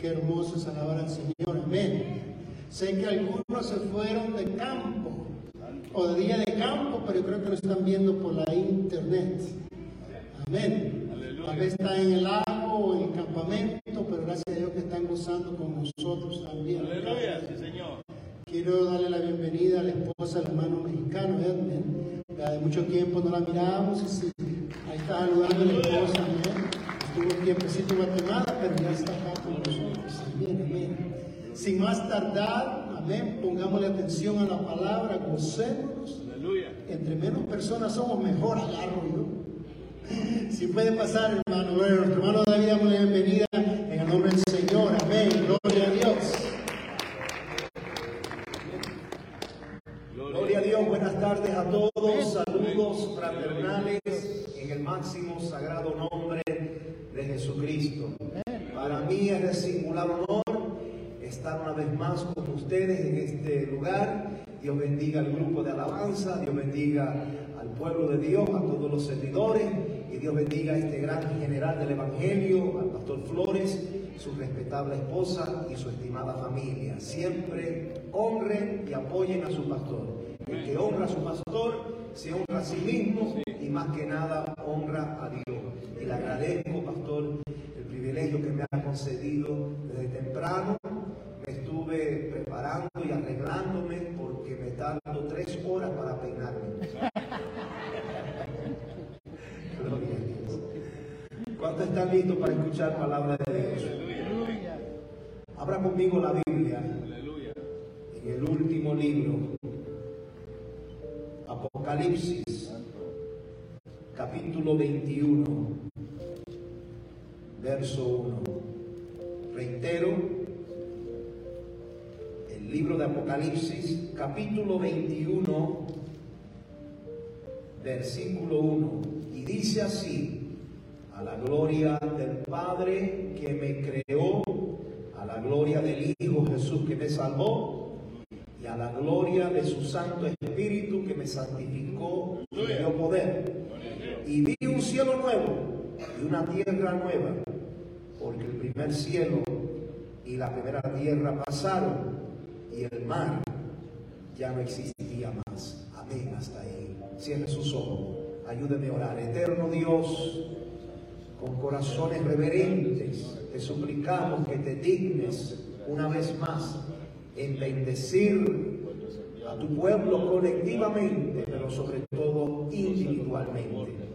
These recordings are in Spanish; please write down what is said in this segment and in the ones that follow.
Qué hermoso es alabar al Señor. Amén. Sé que algunos se fueron de campo o de día de campo, pero yo creo que lo están viendo por la internet. Amén. Tal vez están en el lago o en el campamento, pero gracias a Dios que están gozando con nosotros también. Aleluya, sí, Señor. Quiero darle la bienvenida a la esposa del hermano mexicano, Edmund. Ya de mucho tiempo no la mirábamos y sí, ahí está saludando a la esposa, amén. Estuvo un tiempecito en Guatemala, pero ya está acá con nosotros. Amén, amén. Sin más tardar, amén, pongámosle atención a la palabra, gocémonos. Aleluya. Entre menos personas somos, mejor agarro yo. Si puede pasar, hermano, bueno, nuestro hermano David, damos la bienvenida en el nombre del Señor. Amén. Gloria a Dios. Gloria a Dios, buenas tardes a todos, saludos fraternales en el máximo sagrado nombre de Jesucristo. Singular honor estar una vez más con ustedes en este lugar. Dios bendiga al grupo de alabanza, Dios bendiga al pueblo de Dios, a todos los servidores, y Dios bendiga a este gran general del Evangelio, al pastor Flores, su respetable esposa y su estimada familia. Siempre honren y apoyen a su pastor. El que honra a su pastor se honra a sí mismo y más que nada honra a Dios. Y le agradezco, pastor, el privilegio que me ha concedido desde temprano. Me estuve preparando y arreglándome porque me tardo tres horas para peinarme. Gloria a Dios. ¿Cuántos están listos para escuchar palabra de Dios? Abra conmigo la Biblia en el último libro, Apocalipsis, capítulo 21, verso 1. Reitero, el libro de Apocalipsis, capítulo 21, versículo 1. Y dice así, a la gloria del Padre que me creó, a la gloria del Hijo Jesús que me salvó, y a la gloria de su Santo Espíritu que me santificó y me dio poder. Y vi un cielo nuevo y una tierra nueva, porque el primer cielo y la primera tierra pasaron y el mar ya no existía más. Amén, hasta ahí. Cierre sus ojos, ayúdeme a orar. Eterno Dios, con corazones reverentes, te suplicamos que te dignes una vez más en bendecir a tu pueblo colectivamente, pero sobre todo individualmente.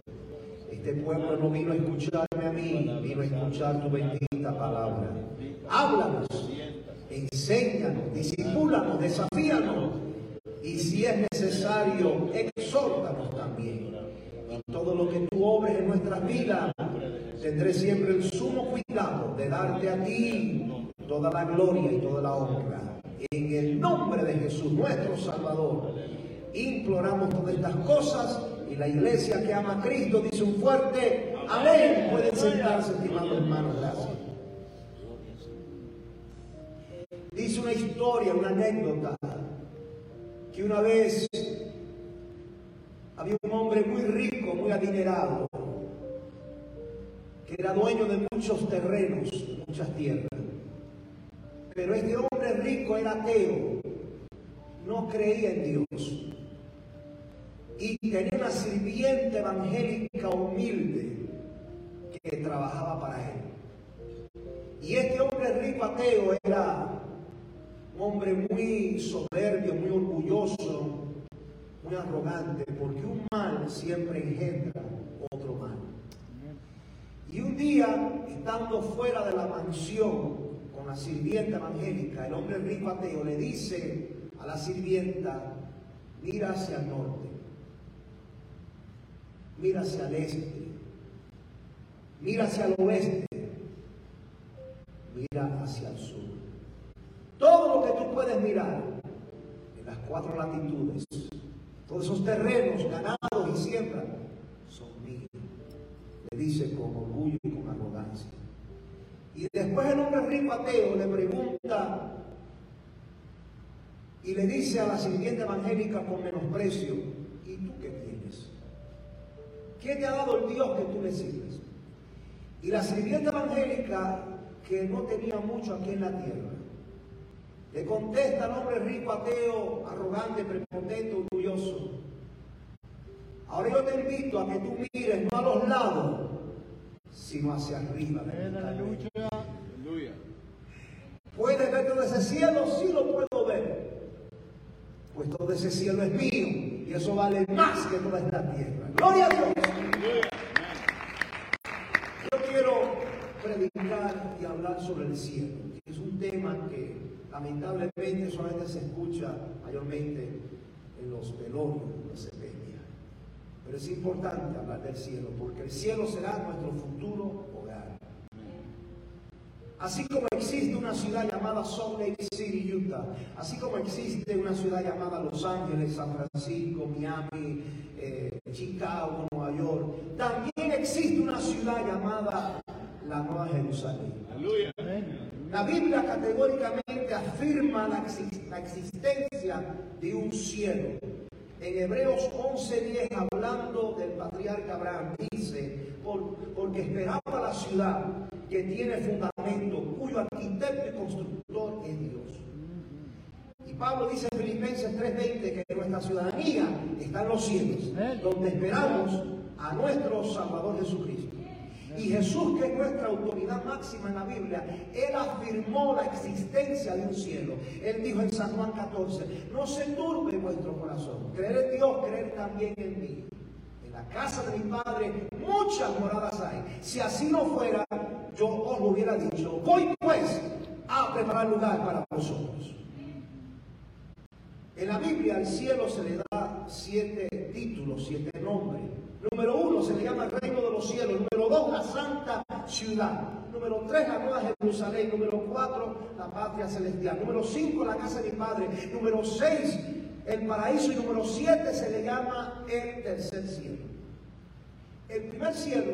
Este pueblo no vino a escucharme a mí, vino a escuchar tu bendita palabra. Háblanos, enséñanos, disipúlanos, desafíanos y si es necesario, exhórtanos también. Y todo lo que tú obres en nuestras vidas, tendré siempre el sumo cuidado de darte a ti toda la gloria y toda la honra. En el nombre de Jesús, nuestro Salvador, imploramos todas estas cosas y la iglesia que ama a Cristo dice un fuerte amén. Pueden sentarse, estimados hermanos, gracias. Dice una historia, una anécdota, que una vez había un hombre muy rico, muy adinerado, que era dueño de muchos terrenos, muchas tierras. Pero este hombre rico era ateo, no creía en Dios. Y tenía una sirviente evangélica humilde que trabajaba para él. Y este hombre rico ateo era un hombre muy soberbio, muy orgulloso, muy arrogante, porque un mal siempre engendra otro mal. Y un día, estando fuera de la mansión con la sirvienta evangélica, el hombre rico ateo le dice a la sirvienta, mira hacia el norte, mira hacia el este, mira hacia el oeste, mira hacia el sur. Todo lo que tú puedes mirar en las cuatro latitudes, todos esos terrenos ganados y siembra, son míos. Le dice con orgullo y con arrogancia. Y después el hombre rico ateo le pregunta y le dice a la sirvienta evangélica con menosprecio, ¿y tú qué te ha dado el Dios que tú le sirves? Y la sirvienta evangélica, que no tenía mucho aquí en la tierra, le contesta al hombre rico, ateo, arrogante, prepotente, orgulloso. Ahora yo te invito a que tú mires no a los lados, sino hacia arriba. Aleluya. ¿Puedes ver todo ese cielo? Sí lo puedo ver. Pues todo ese cielo es mío y eso vale más que toda esta tierra. Gloria a Dios. Yo quiero predicar y hablar sobre el cielo. Es un tema que lamentablemente solamente se escucha mayormente en los velorios, en las. Pero es importante hablar del cielo, porque el cielo será nuestro futuro hogar. Así como existe una ciudad llamada Salt Lake City, Utah, así como existe una ciudad llamada Los Ángeles, San Francisco, Miami, eh, Chicago, Nueva York, también existe una ciudad llamada la Nueva Jerusalén. La Biblia categóricamente afirma la, existencia de un cielo. En Hebreos 11:10, hablando del patriarca Abraham, dice, porque esperaba la ciudad que tiene fundamento, cuyo arquitecto y constructor es Dios. Y Pablo dice en Filipenses 3:20 que nuestra ciudadanía está en los cielos, donde esperamos a nuestro Salvador Jesucristo. Y Jesús, que es nuestra autoridad máxima en la Biblia, Él afirmó la existencia de un cielo. Él dijo en San Juan 14, no se turbe vuestro corazón. Creer en Dios, creer también en mí. En la casa de mi Padre muchas moradas hay. Si así no fuera, yo os lo hubiera dicho. Voy pues a preparar lugar para vosotros. En la Biblia al cielo se le da siete títulos, siete nombres. Número uno se le llama el reino de los cielos. Número dos, la santa ciudad. Número tres, la nueva Jerusalén. Número cuatro, la patria celestial. Número cinco, la casa de mi padre. Número seis, el paraíso. Y número siete se le llama el tercer cielo. El primer cielo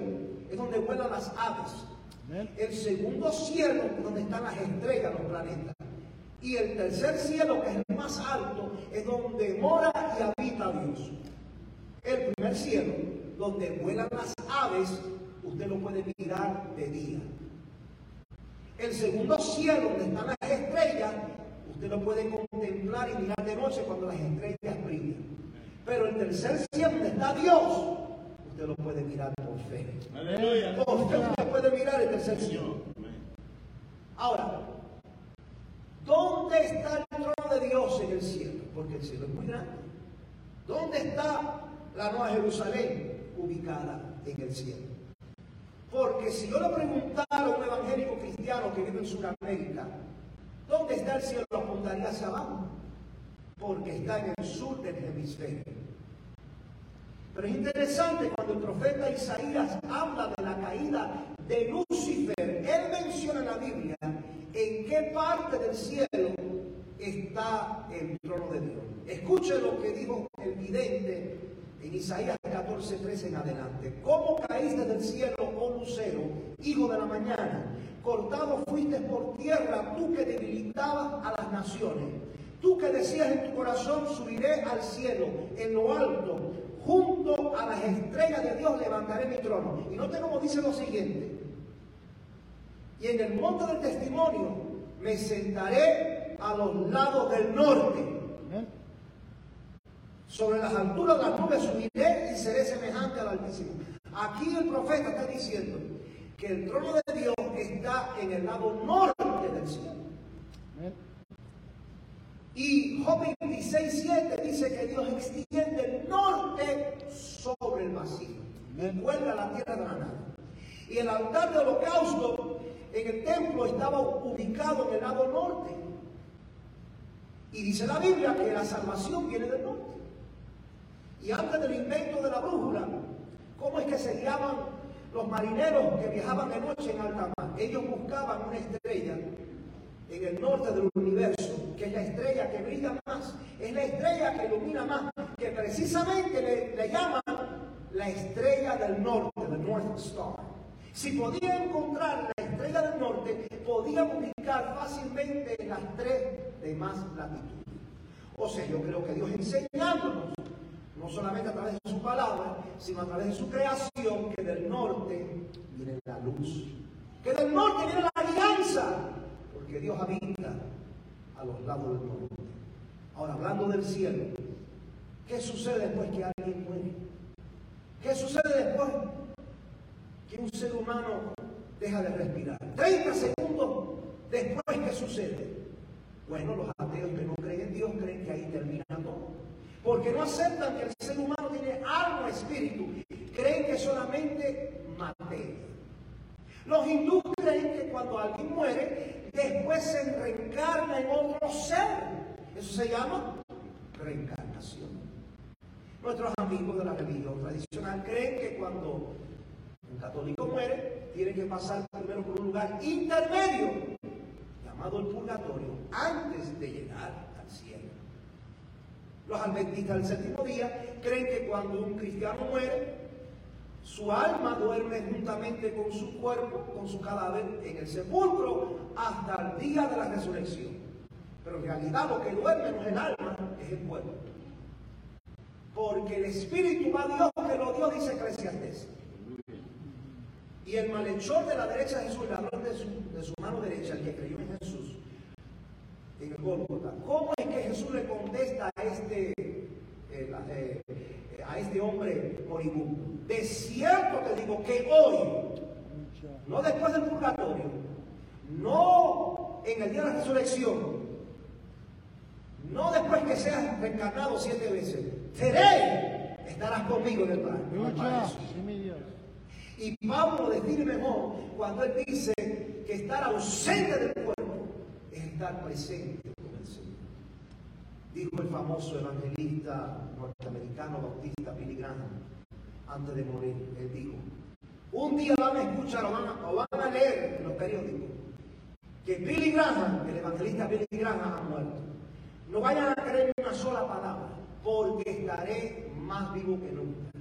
es donde vuelan las aves. El segundo cielo es donde están las estrellas, los planetas. Y el tercer cielo, que es el más alto, es donde mora y habita Dios. El primer cielo, donde vuelan las aves, usted lo puede mirar de día. El segundo cielo, donde están las estrellas, usted lo puede contemplar y mirar de noche cuando las estrellas brillan. Pero el tercer cielo, donde está Dios, usted lo puede mirar por fe. Aleluya. Usted puede mirar el tercer cielo. Ahora, ¿dónde está el trono de Dios en el cielo? Porque el cielo es muy grande. ¿Dónde está la Nueva Jerusalén ubicada en el cielo. Porque si yo le preguntara a un evangélico cristiano que vive en Sudamérica, ¿dónde está el cielo? Apuntaría hacia abajo. Porque está en el sur del hemisferio. Pero es interesante cuando el profeta Isaías habla de la caída de Lucifer. Él menciona en la Biblia en qué parte del cielo está el trono de Dios. Escuche lo que dijo el vidente en Isaías 14, 13 en adelante. ¿Cómo caíste del cielo, oh lucero, hijo de la mañana? Cortado fuiste por tierra, tú que debilitabas a las naciones. Tú que decías en tu corazón, subiré al cielo, en lo alto, junto a las estrellas de Dios levantaré mi trono. Y note cómo dice lo siguiente. Y en el monte del testimonio me sentaré a los lados del norte sobre las alturas de las nubes subiré y seré semejante al Altísimo. Aquí el profeta está diciendo que el trono de Dios está en el lado norte del cielo. Y Job 26, 7 dice que Dios extiende el norte sobre el vacío y vuelve a la tierra de la nada. Y el altar de holocausto en el templo estaba ubicado en el lado norte. Y dice la Biblia que la salvación viene del norte. Y antes del invento de la brújula, ¿cómo es que se guiaban los marineros que viajaban de noche en alta mar? Ellos buscaban una estrella en el norte del universo, que es la estrella que brilla más, es la estrella que ilumina más, que precisamente le, llaman la estrella del norte, the North Star. Si podían encontrar la estrella del norte, podían ubicar fácilmente las tres demás latitudes. O sea, yo creo que Dios enseñándonos no solamente a través de su palabra, sino a través de su creación, que del norte viene la luz. Que del norte viene la alianza, porque Dios habita a los lados del norte. Ahora, hablando del cielo, ¿qué sucede después que alguien muere? ¿Qué sucede después que un ser humano deja de respirar? 30 segundos después, ¿qué sucede? Bueno, los ateos que no creen en Dios creen que ahí termina todo. Porque no aceptan que el ser humano tiene alma, espíritu. Creen que solamente materia. Los hindúes creen que cuando alguien muere, después se reencarna en otro ser. Eso se llama reencarnación. Nuestros amigos de la religión tradicional creen que cuando un católico muere, tiene que pasar primero por un lugar intermedio, llamado el purgatorio, antes de llegar al cielo. Los adventistas del séptimo día creen que cuando un cristiano muere, su alma duerme juntamente con su cuerpo, con su cadáver, en el sepulcro hasta el día de la resurrección. Pero en realidad lo que duerme no es el alma, es el cuerpo. Porque el espíritu va a Dios que lo dio, dice Eclesiastes. Y el malhechor de la derecha de Jesús, el ladrón de su, de su mano derecha, el que creyó en Jesús, en el Gólgota. ¿Cómo es que Jesús le contesta a este, eh, eh, a este hombre moribundo? De cierto te digo que hoy, no después del purgatorio, no en el día de la resurrección, no después que seas reencarnado siete veces, seré, estarás conmigo en el paraíso. Y Pablo define mejor cuando él dice que estar ausente del cuerpo es estar presente con el Señor. Dijo el famoso evangelista norteamericano bautista Billy Graham antes de morir. Él dijo, un día van a escuchar o van a, o van a leer en los periódicos que Billy Graham, el evangelista Billy Graham, ha muerto. No vayan a creer una sola palabra, porque estaré más vivo que nunca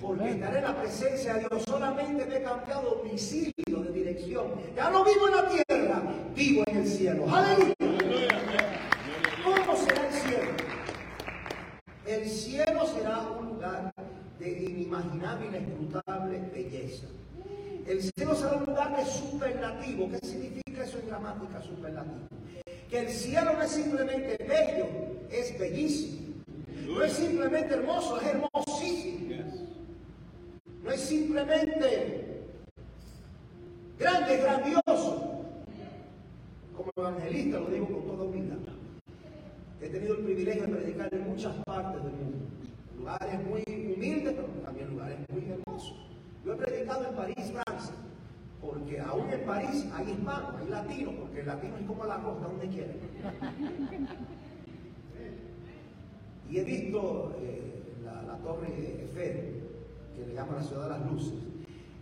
porque estaré en la presencia de Dios. Solamente me he cambiado domicilio de dirección. Ya no vivo en la tierra, vivo en el cielo. Aleluya. ¿Cómo será el cielo? El cielo será un lugar de inimaginable, inescrutable belleza. El cielo será un lugar de superlativo. ¿Qué significa eso en gramática superlativo? Que el cielo no es simplemente bello, es bellísimo. No es simplemente hermoso, es hermosísimo. No es simplemente grande, grandioso. Como evangelista lo digo con toda humildad. He tenido el privilegio de predicar en muchas partes del mundo. Lugares muy humildes, pero también lugares muy hermosos. Yo he predicado en París, Francia, porque aún en París hay hispanos, hay latinos, porque el latino es como la costa donde quiera. Y he visto eh, la, la, torre Eiffel, que le llaman la ciudad de las luces.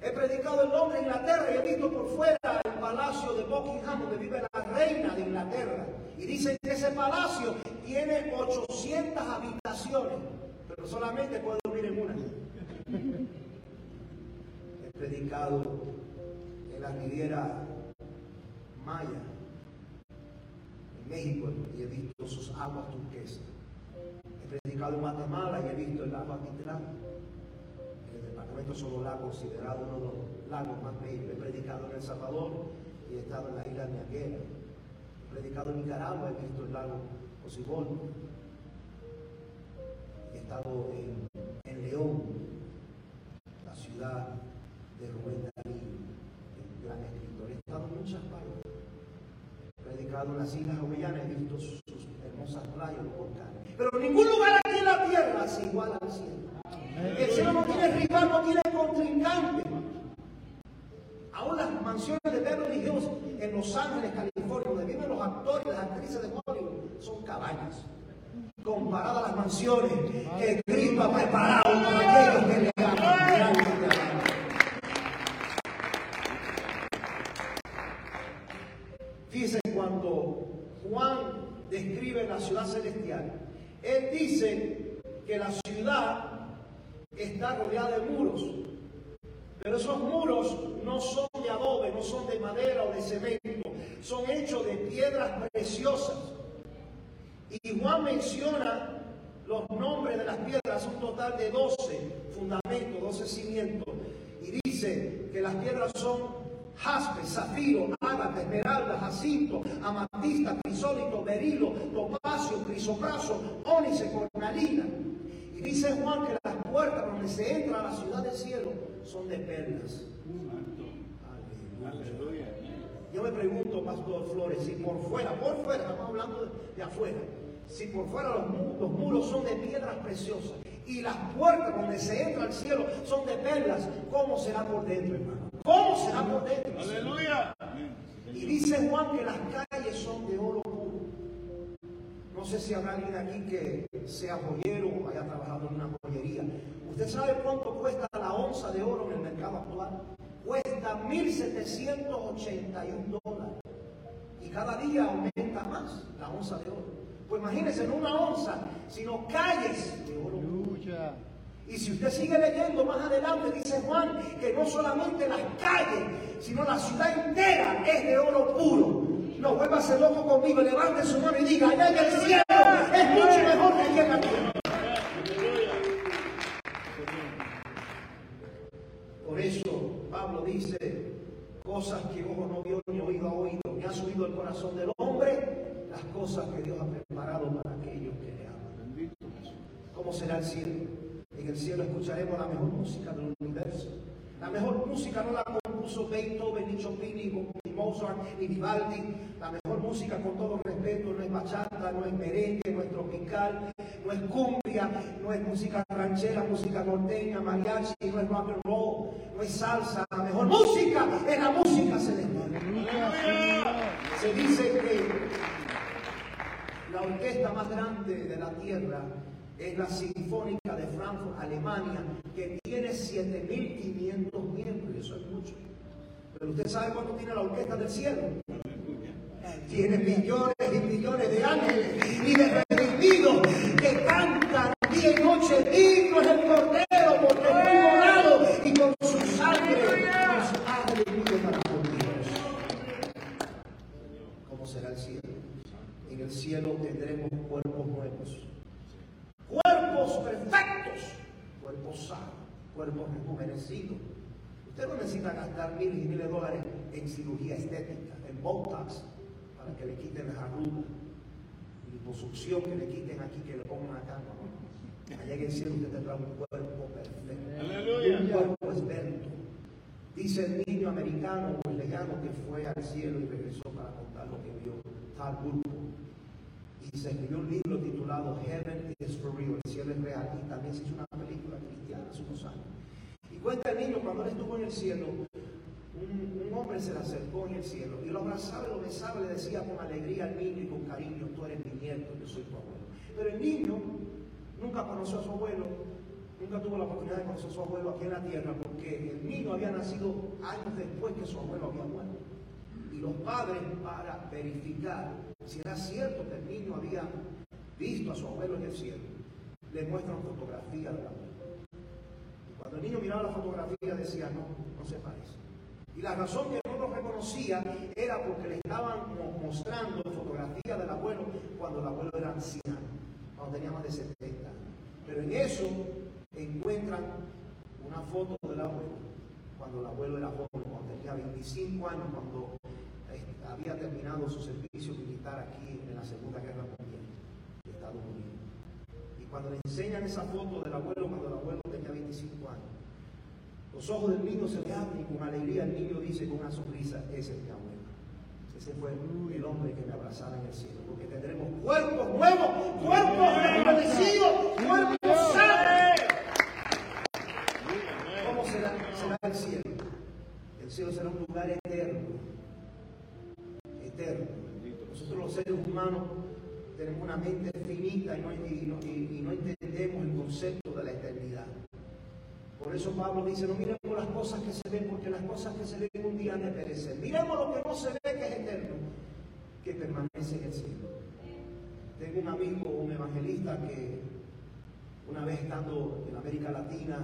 He predicado en Londres, Inglaterra, y he visto por fuera el palacio de Buckingham, donde vive la reina de Inglaterra. Y dicen que ese palacio tiene 800 habitaciones, pero solamente puede dormir en una. He predicado en la Riviera Maya, en México, y he visto sus aguas turquesas. He predicado en Guatemala y he visto el agua Mitlán departamento solo la considerado uno de los lagos más bellos. He predicado en El Salvador y he estado en la isla de Ñaquera. He predicado en Nicaragua, he visto el lago Osibol. He estado en, en, León, la ciudad de Rubén Darío, el gran escritor. He estado en muchas partes. He predicado en las Islas Jovellanas, he visto sus hermosas playas, los volcanes. Pero ningún lugar aquí en la tierra es igual al cielo. No tiene contrincante. Aún las mansiones de Beverly Hills en Los Ángeles, California, donde viven los actores y las actrices de Hollywood, son cabañas. Comparadas a las mansiones que Cristo ha preparado para aquellos que le aman. Fíjense cuando Juan describe la ciudad celestial, él dice que la ciudad está rodeada de muros. Pero esos muros no son de adobe, no son de madera o de cemento, son hechos de piedras preciosas. Y Juan menciona los nombres de las piedras, un total de 12 fundamentos, 12 cimientos. Y dice que las piedras son jaspe, zafiro, ágata, esmeralda, jacinto, amatista, crisólito, berilo, topacio, crisopraso, ónice, cornalina. Y dice Juan que las puertas donde se entra a la ciudad del cielo son de perlas. Aleluya. Yo me pregunto, Pastor Flores, si por fuera, por fuera, estamos hablando de, afuera, si por fuera los, los muros son de piedras preciosas y las puertas donde se entra al cielo son de perlas, ¿cómo será por dentro, hermano? ¿Cómo será por dentro? Aleluya. Y dice Juan que las calles son de oro. No sé si habrá alguien aquí que sea joyero o haya trabajado en una joyería. ¿Usted sabe cuánto cuesta la onza de oro en el mercado actual? Cuesta 1.781 dólares. Y cada día aumenta más la onza de oro. Pues imagínense, no una onza, sino calles de oro. Y si usted sigue leyendo más adelante, dice Juan que no solamente las calles, sino la ciudad entera es de oro puro. No ser loco conmigo, levante su mano y diga, allá en el cielo es mucho mejor que aquí en la tierra. Por eso Pablo dice, cosas que ojo no vio ni oído ha oído, ni ha subido el corazón del hombre, las cosas que Dios ha preparado para aquellos que le aman. ¿Cómo será el cielo? En el cielo escucharemos la mejor música del universo. La mejor música no la compuso Beethoven, ni Chopin, ni Mozart, ni Vivaldi. La mejor música, con todo respeto, no es bachata, no es merengue, no es tropical, no es cumbia, no es música ranchera, música norteña, mariachi, no es rock and roll, no es salsa. La mejor música es la música celestial. Se dice que la orquesta más grande de la tierra es la Sinfónica de Frankfurt, Alemania, que tiene 7.500 miembros, y eso es mucho. Pero usted sabe cuánto tiene la orquesta del cielo. Tiene millones y millones de ángeles y de redimidos que cantan día y noche dignos el Cordero porque fue morado y con su sangre nos ha redimido para con Dios. ¿Cómo será el cielo? En el cielo tendremos cuerpos nuevos cuerpos perfectos, cuerpos sanos, cuerpos rejuvenecidos. Usted no necesita gastar miles y miles de dólares en cirugía estética, en Botox, para que le quiten las arrugas, liposucción que le quiten aquí, que le pongan acá. No, Allá en el cielo usted tendrá un cuerpo perfecto, Aleluya. un cuerpo esbelto. Dice el niño americano o el legano que fue al cielo y regresó para contar lo que vio, tal grupo y se escribió un libro titulado Heaven is for real, el cielo es real, y también se hizo una película cristiana hace unos años. El niño cuando él estuvo en el cielo, un, hombre se le acercó en el cielo y lo abrazaba y lo besaba y le decía con alegría al niño y con cariño, tú eres mi nieto, yo soy tu abuelo. Pero el niño nunca conoció a su abuelo, nunca tuvo la oportunidad de conocer a su abuelo aquí en la tierra porque el niño había nacido años después que su abuelo había muerto. Y los padres para verificar si era cierto que el niño había visto a su abuelo en el cielo, le muestran fotografía del abuelo. Y el niño miraba la fotografía decía, no, no se parece. Y la razón que no lo reconocía era porque le estaban mostrando fotografía del abuelo cuando el abuelo era anciano, cuando tenía más de 70 años. Pero en eso encuentran una foto del abuelo cuando el abuelo era joven, cuando tenía 25 años, cuando había terminado su servicio militar aquí en la Segunda Guerra Mundial de Estados Unidos. Cuando le enseñan esa foto del abuelo, cuando el abuelo tenía 25 años, los ojos del niño se le abren y con alegría el niño dice con una sonrisa, ese es mi abuelo. Ese fue el hombre que me abrazaba en el cielo. Porque tendremos cuerpos nuevos, cuerpos agradecidos, cuerpos sanos. ¿Cómo será, será el cielo? El cielo será un lugar eterno nosotros los seres humanos tenemos una mente finita y no, entendemos el concepto de la eternidad. Por eso Pablo dice, no miremos las cosas que se ven, porque las cosas que se ven un día han de perecer. Miremos lo que no se ve, que es eterno, que permanece en el cielo. Tengo un amigo, un evangelista, que una vez estando en América Latina,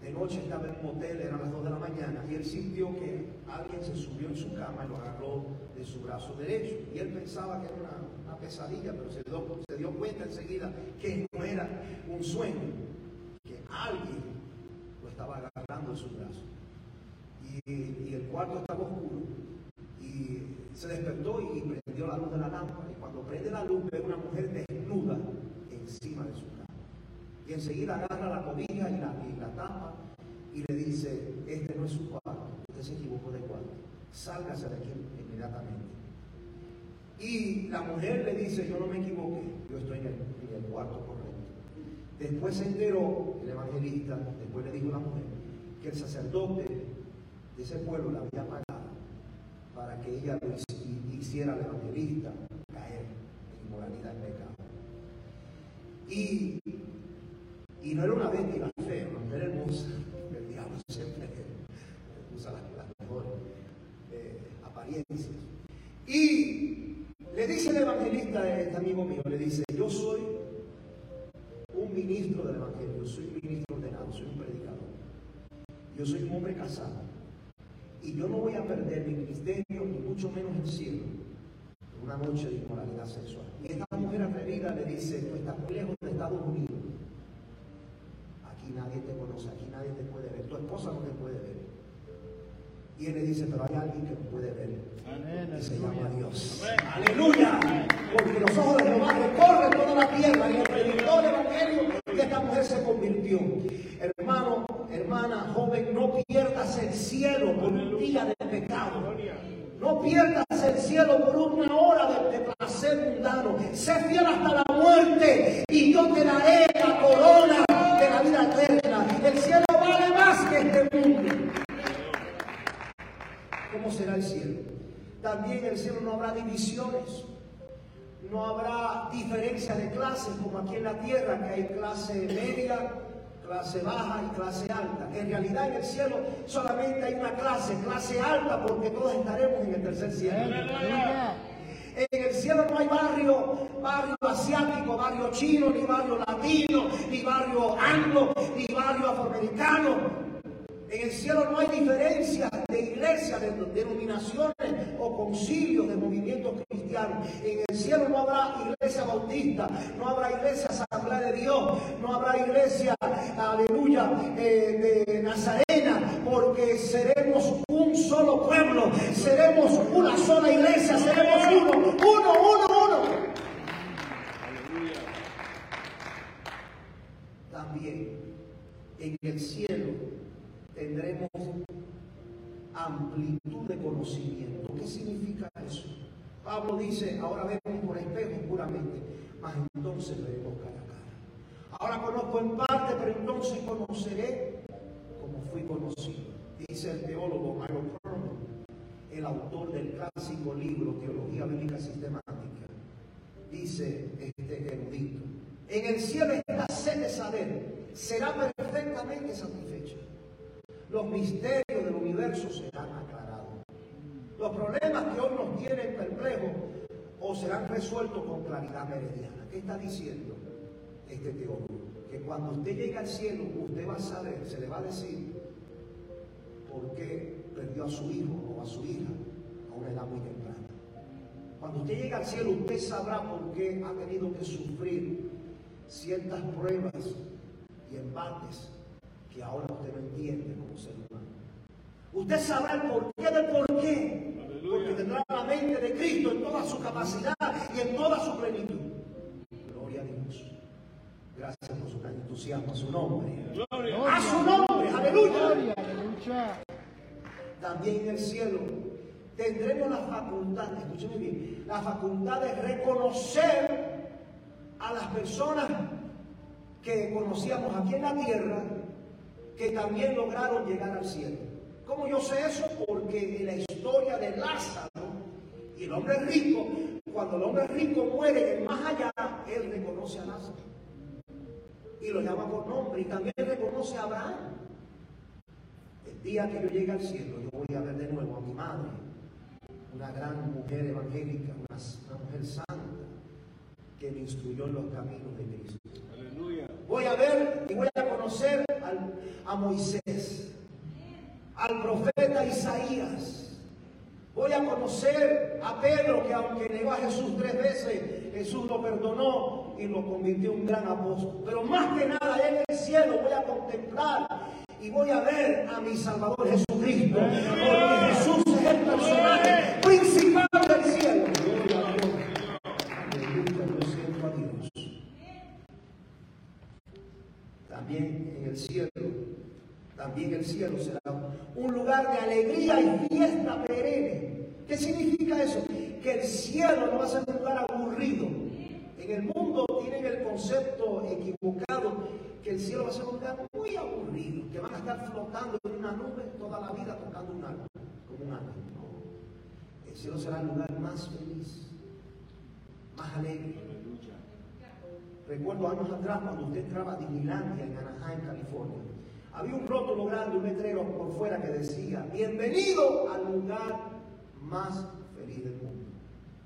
de noche estaba en un hotel, eran las 2 de la mañana, y él sintió que alguien se subió en su cama y lo agarró de su brazo derecho. Y él pensaba que era una, pesadilla, pero se dio, cuenta enseguida que no era un sueño, que alguien lo estaba agarrando en su brazo. y, el cuarto estaba oscuro. Y se despertó y prendió la luz de la lámpara. Y cuando prende la luz ve una mujer desnuda encima de su cama. Y enseguida agarra la cobija y la, y la tapa y le dice, este no es su cuarto, usted se equivocó de cuarto, sálgase de aquí inmediatamente. Y la mujer le dice, yo no me equivoqué, yo estoy en el, en cuarto correcto. Después se enteró el evangelista, después le dijo la mujer, que el sacerdote de ese pueblo la había pagado para que ella lo hiciera al evangelista caer en inmoralidad y pecado. Y, y no era una bestia fea, una mujer hermosa. El diablo siempre usa las, mejores eh, apariencias. Y le dice el evangelista, este amigo mío, le dice, yo soy un ministro del evangelio, soy un ministro ordenado, soy un predicador. Yo soy un hombre casado. Y yo no voy a perder mi ministerio, ni mucho menos el cielo, una noche de inmoralidad sexual. Y esta mujer atrevida le dice, tú estás muy lejos de Estados Unidos. Aquí nadie te conoce, aquí nadie te puede ver. Tu esposa no te puede ver. Y él le dice, pero hay alguien que puede ver. y se llama Dios. Aleluya. Porque los ojos de Jehová recorren toda la tierra y el predictor del evangelio y esta mujer se convirtió. Hermano, hermana, joven, no pierdas el cielo por un día de pecado. No pierdas el cielo por una hora de, placer mundano. Sé fiel hasta la muerte y yo te daré la corona de la vida eterna. El cielo vale más que este mundo. ¿Cómo será el cielo? También en el cielo no habrá divisiones. No habrá diferencia de clases como aquí en la tierra, que hay clase media, clase baja y clase alta. En realidad en el cielo solamente hay una clase, clase alta, porque todos estaremos en el tercer cielo. En el cielo no hay barrio, barrio asiático, barrio chino, ni barrio latino, ni barrio anglo, ni barrio afroamericano. En el cielo no hay diferencia de iglesias, de denominaciones o concilios de movimientos cristianos. En el cielo no habrá iglesia bautista, no habrá iglesia asamblea de Dios, no habrá iglesia, aleluya, eh, de Nazarena, porque seremos un solo pueblo, seremos una sola iglesia, seremos uno, uno, uno, uno. También en el cielo tendremos amplitud de conocimiento. ¿Qué significa eso? Pablo dice, ahora vemos por espejo puramente, mas entonces veremos cara a cara. Ahora conozco en parte, pero entonces conoceré como fui conocido. Dice el teólogo Mario el autor del clásico libro Teología Bíblica Sistemática. Dice este erudito, en el cielo esta sed de saber será perfectamente satisfecha los misterios del universo serán aclarados. Los problemas que hoy nos tienen perplejos o serán resueltos con claridad meridiana. ¿Qué está diciendo este teólogo? Que cuando usted llegue al cielo, usted va a saber, se le va a decir por qué perdió a su hijo o a su hija a una edad muy temprana. Cuando usted llegue al cielo, usted sabrá por qué ha tenido que sufrir ciertas pruebas y embates que ahora usted no entiende como ser humano. Usted sabrá el porqué del porqué, porque tendrá la mente de Cristo en toda su capacidad y en toda su plenitud. Gloria a Dios. Gracias por su gran entusiasmo a su nombre. A su nombre, aleluya. También en el cielo tendremos la facultad, escúcheme bien, la facultad de reconocer a las personas que conocíamos aquí en la tierra que también lograron llegar al cielo. ¿Cómo yo sé eso? Porque en la historia de Lázaro y el hombre rico, cuando el hombre rico muere en más allá, él reconoce a Lázaro. Y lo llama por nombre y también reconoce a Abraham. El día que yo llegue al cielo, yo voy a ver de nuevo a mi madre, una gran mujer evangélica, una, una mujer santa, que me instruyó en los caminos de Cristo. Voy a ver y voy a conocer a Moisés, al profeta Isaías. Voy a conocer a Pedro, que aunque negó a Jesús tres veces, Jesús lo perdonó y lo convirtió en un gran apóstol. Pero más que nada en el cielo voy a contemplar y voy a ver a mi Salvador Jesucristo. Porque Jesús es el personaje principal del cielo. Gloria a Dios. Aleluya, yo siento a Dios. También en el cielo, también el cielo será un lugar de alegría y fiesta perenne. ¿Qué significa eso? Que el cielo no va a ser un lugar aburrido. En el mundo tienen el concepto equivocado que el cielo va a ser un lugar muy aburrido, que van a estar flotando en una nube toda la vida tocando un alma, como un alma. El cielo será el lugar más feliz, más alegre. Recuerdo años atrás cuando usted entraba a Disneylandia en Anaheim, California. Había un rótulo grande, un letrero por fuera que decía, bienvenido al lugar más feliz del mundo.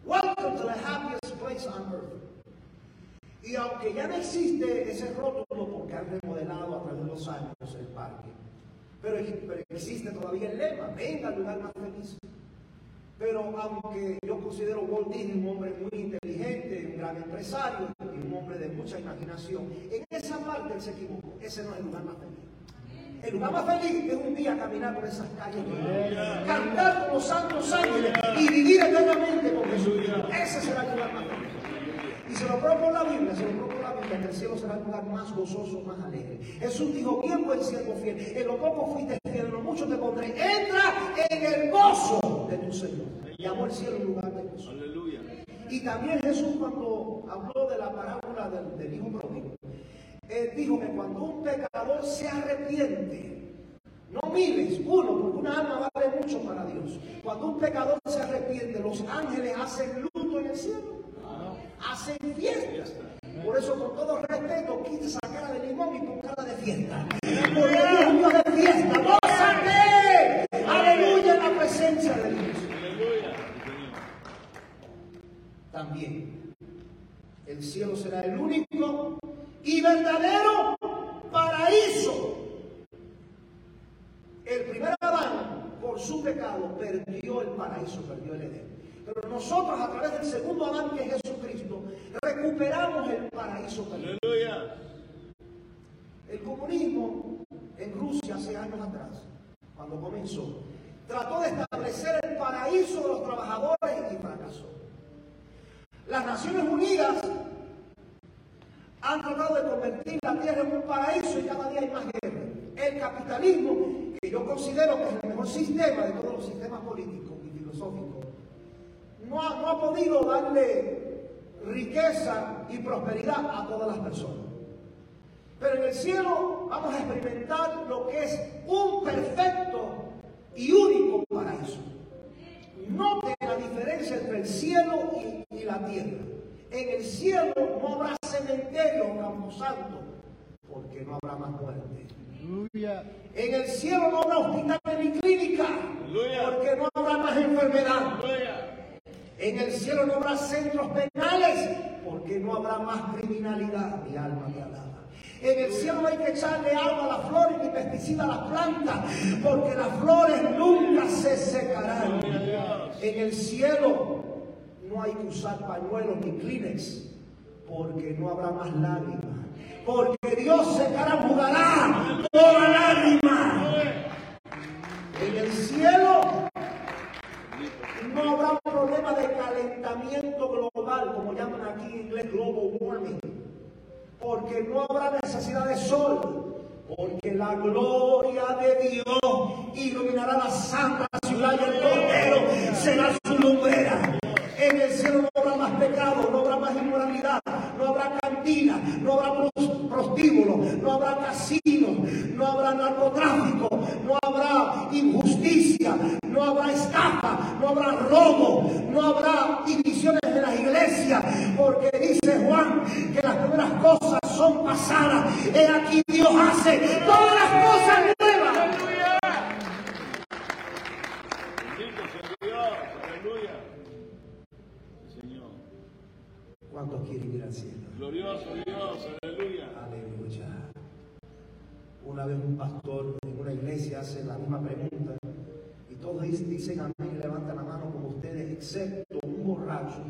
Welcome to the happiest place on earth. Y aunque ya no existe ese rótulo porque han remodelado a través de los años el parque, pero, pero existe todavía el lema, venga al lugar más feliz. Pero aunque yo considero Walt Disney un hombre muy inteligente, un gran empresario y un hombre de mucha imaginación, en esa parte él se equivocó. Ese no es el lugar más feliz. El lugar más feliz es un día caminar por esas calles, cantar con los santos ángeles y vivir eternamente con Jesús. Ese será el lugar más feliz. Y se lo por la Biblia, se lo por la Biblia, que el cielo será el lugar más gozoso, más alegre. Jesús dijo, bien buen siervo fiel, en lo poco fuiste fiel, en lo mucho te pondré. Entra en el gozo. Llamó el cielo lugar de gozo. Aleluya. Y también Jesús cuando habló de la parábola del, del hijo pródigo, él dijo que cuando un pecador se arrepiente, no miles, uno, porque una alma vale mucho para Dios. Cuando un pecador se arrepiente, los ángeles hacen luto en el cielo, hacen fiestas. Por eso, con todo respeto, quita esa cara de limón y pon cara de fiesta. Porque Dios de fiesta. ¡Gózate! Aleluya en la presencia de Dios. También, el cielo será el único y verdadero paraíso. El primer Adán, por su pecado, perdió el paraíso, perdió el Edén. Pero nosotros, a través del segundo Adán, que es Jesucristo, recuperamos el paraíso perdido. El comunismo en Rusia hace años atrás, cuando comenzó, trató de establecer el paraíso de los trabajadores y fracasó. Las Naciones Unidas han tratado de convertir la tierra en un paraíso y cada día hay más guerra. El capitalismo, que yo considero que es el mejor sistema de todos los sistemas políticos y filosóficos, no ha, no ha podido darle riqueza y prosperidad a todas las personas. Pero en el cielo vamos a experimentar lo que es un perfecto y único paraíso. Note la diferencia entre el cielo y, y la tierra. En el cielo no habrá cementerio o camposanto, porque no habrá más muerte. En el cielo no habrá hospital ni clínica, porque no habrá más enfermedad. En el cielo no habrá centros penales, porque no habrá más criminalidad. Mi alma me alaba. En el cielo no hay que echarle agua a las flores ni pesticida a las plantas, porque las flores nunca se secarán. En el cielo no hay que usar pañuelos ni Kleenex, porque no habrá más lágrimas. Porque Dios secará, jugará toda lágrima. En el cielo no habrá problema de calentamiento global, como llaman aquí en inglés global warming. Porque no habrá necesidad de sol. Porque la gloria de Dios iluminará la santa ciudad y el será su lumbrera. En el cielo no habrá más pecado, no habrá más inmoralidad, no habrá cantina, no habrá prostíbulo, no habrá casino, no habrá narcotráfico, no habrá injusticia, no habrá estafa, no habrá robo, no habrá divisiones de las iglesias, porque dice Juan que las primeras cosas son pasadas. He aquí Dios hace todas las cosas nuevas. ¿Cuántos quieren ir al cielo? Glorioso Dios, aleluya. Aleluya. Una vez un pastor en una iglesia hace la misma pregunta y todos dicen amén y levantan la mano como ustedes, excepto un borracho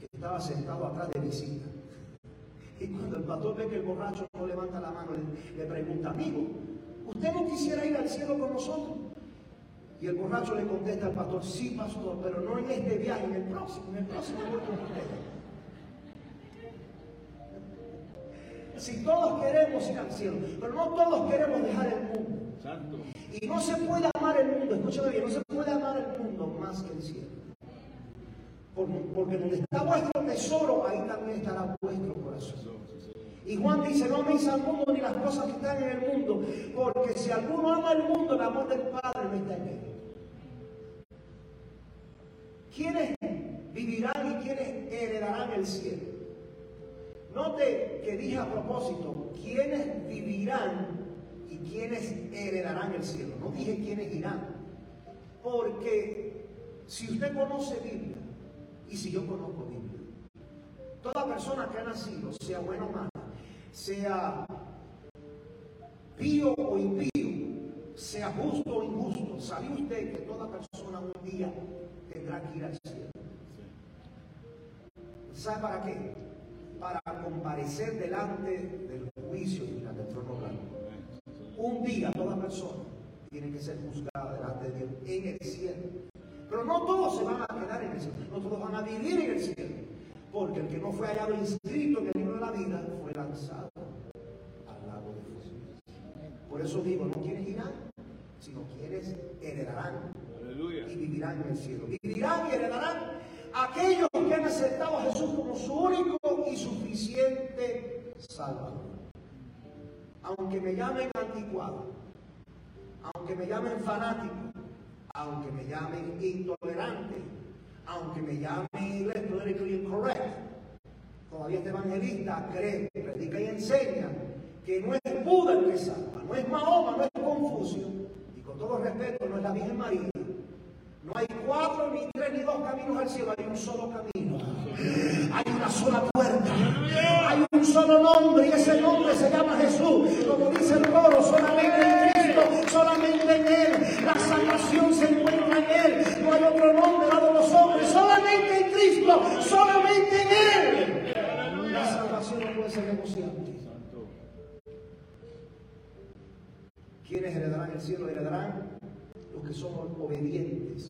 que estaba sentado atrás de visita. Y cuando el pastor ve que el borracho no levanta la mano, le, le pregunta, amigo, ¿usted no quisiera ir al cielo con nosotros? Y el borracho le contesta al pastor, sí, pastor, pero no en este viaje, en el próximo, en el próximo voy con ustedes. Si todos queremos ir al cielo, pero no todos queremos dejar el mundo. Santo. Y no se puede amar el mundo, escúchame bien, no se puede amar el mundo más que el cielo. Porque, porque donde está vuestro tesoro, ahí también estará vuestro corazón. Y Juan dice, no améis al mundo ni las cosas que están en el mundo, porque si alguno ama el mundo, el amor del Padre no está en él. ¿Quiénes vivirán y quiénes heredarán el cielo? Note que dije a propósito, ¿quiénes vivirán y quiénes heredarán el cielo? No dije quiénes irán. Porque si usted conoce Biblia y si yo conozco Biblia, toda persona que ha nacido, sea bueno o malo, sea pío o impío, sea justo o injusto, ¿sabe usted que toda persona un día tendrá que ir al cielo? ¿Sabe para qué? Para comparecer delante del juicio y delante del trono blanco. Un día toda persona tiene que ser juzgada delante de Dios en el cielo. Pero no todos se van a quedar en el cielo, no todos van a vivir en el cielo. Porque el que no fue hallado inscrito en el libro de la vida fue lanzado al lago de fuego. Por eso digo, no quieres irán, sino quieres heredarán Aleluya. y vivirán en el cielo. Vivirán y heredarán aquellos que han aceptado a Jesús como su único y suficiente Salvador. Aunque me llamen anticuado, aunque me llamen fanático, aunque me llamen intolerante, aunque me llamen inglés incorrect, todavía este evangelista cree, predica y enseña que no es Buda el que salva, no es Mahoma, no es Confucio, y con todo respeto, no es la Virgen María. No hay cuatro, ni tres, ni dos caminos al cielo, hay un solo camino. Hay una sola puerta. Hay un solo nombre y ese nombre se llama Jesús. Como dice el coro, solamente en Cristo, solamente en Él. La salvación se encuentra en Él. No hay otro nombre dado a los hombres. Solamente en Cristo, solamente en Él. La salvación no puede ser negociable. ¿Quiénes heredarán el cielo? Heredarán los que somos obedientes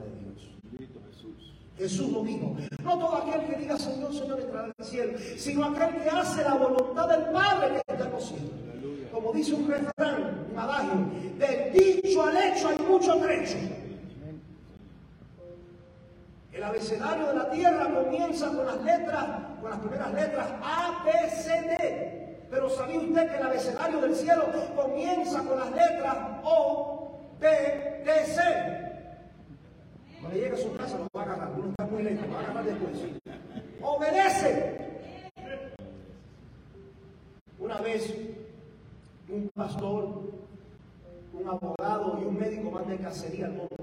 palabra de Dios. Bendito Jesús. Jesús lo dijo. No todo aquel que diga Señor, Señor entrará al cielo, sino aquel que hace la voluntad del Padre que está en los cielos. Aleluya. Como dice un refrán, un adagio, del dicho al hecho hay mucho trecho. El abecedario de la tierra comienza con las letras, con las primeras letras A, B, C, D. Pero ¿sabía usted que el abecedario del cielo comienza con las letras O, B, D, C? Cuando llegue a su casa lo va a agarrar, uno está muy lento, va a agarrar después. Obedece. Una vez un pastor, un abogado y un médico van de cacería al monte